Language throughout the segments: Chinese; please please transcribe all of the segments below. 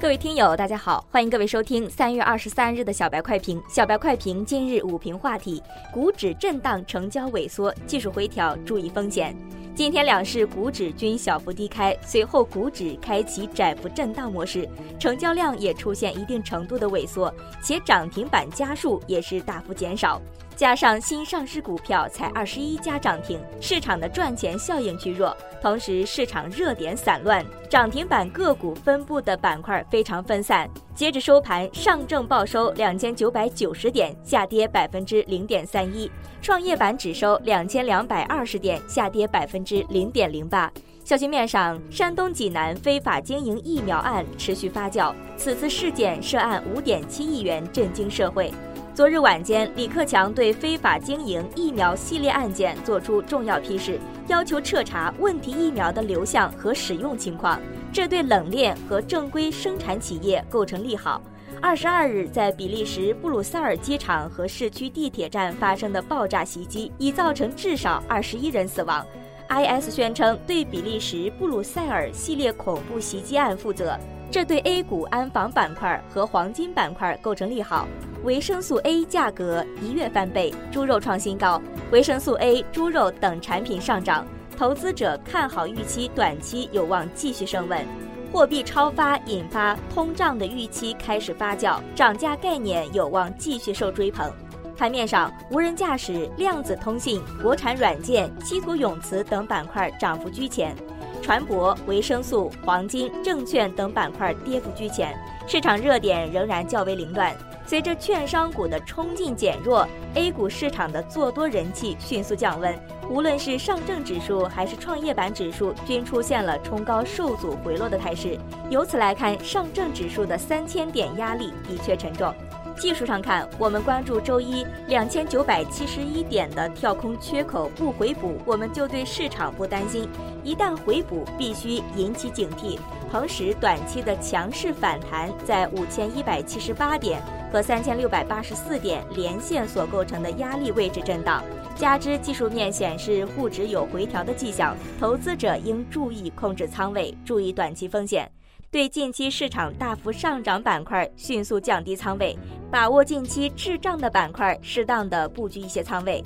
各位听友，大家好，欢迎各位收听三月二十三日的小白快评。小白快评今日午评话题：股指震荡，成交萎缩，技术回调，注意风险。今天两市股指均小幅低开，随后股指开启窄幅震荡模式，成交量也出现一定程度的萎缩，且涨停板家数也是大幅减少。加上新上市股票才二十一家涨停，市场的赚钱效应趋弱，同时市场热点散乱，涨停板个股分布的板块非常分散。截至收盘，上证报收两千九百九十点，下跌百分之零点三一；创业板指收两千两百二十点，下跌百分之零点零八。消息面上，山东济南非法经营疫苗案持续发酵，此次事件涉案五点七亿元，震惊社会。昨日晚间，李克强对非法经营疫苗系列案件作出重要批示，要求彻查问题疫苗的流向和使用情况，这对冷链和正规生产企业构成利好。二十二日，在比利时布鲁塞尔机场和市区地铁站发生的爆炸袭击，已造成至少二十一人死亡。IS 宣称对比利时布鲁塞尔系列恐怖袭击案负责，这对 A 股安防板块和黄金板块构成利好。维生素 A 价格一跃翻倍，猪肉创新高，维生素 A、猪肉等产品上涨，投资者看好预期短期有望继续升温。货币超发引发通胀的预期开始发酵，涨价概念有望继续受追捧。盘面上，无人驾驶、量子通信、国产软件、稀土永磁等板块涨幅居前，船舶、维生素、黄金、证券等板块跌幅居前，市场热点仍然较为凌乱。随着券商股的冲劲减弱，A 股市场的做多人气迅速降温。无论是上证指数还是创业板指数，均出现了冲高受阻回落的态势。由此来看，上证指数的三千点压力的确沉重。技术上看，我们关注周一两千九百七十一点的跳空缺口不回补，我们就对市场不担心；一旦回补，必须引起警惕。同时，短期的强势反弹在五千一百七十八点。和三千六百八十四点连线所构成的压力位置震荡，加之技术面显示沪指有回调的迹象，投资者应注意控制仓位，注意短期风险。对近期市场大幅上涨板块迅速降低仓位，把握近期滞涨的板块，适当的布局一些仓位。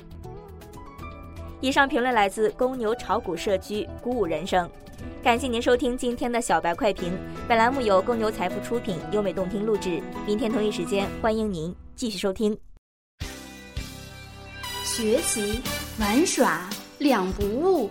以上评论来自公牛炒股社区鼓舞人生。感谢您收听今天的小白快评，本栏目由公牛财富出品，优美动听录制。明天同一时间，欢迎您继续收听。学习玩耍两不误，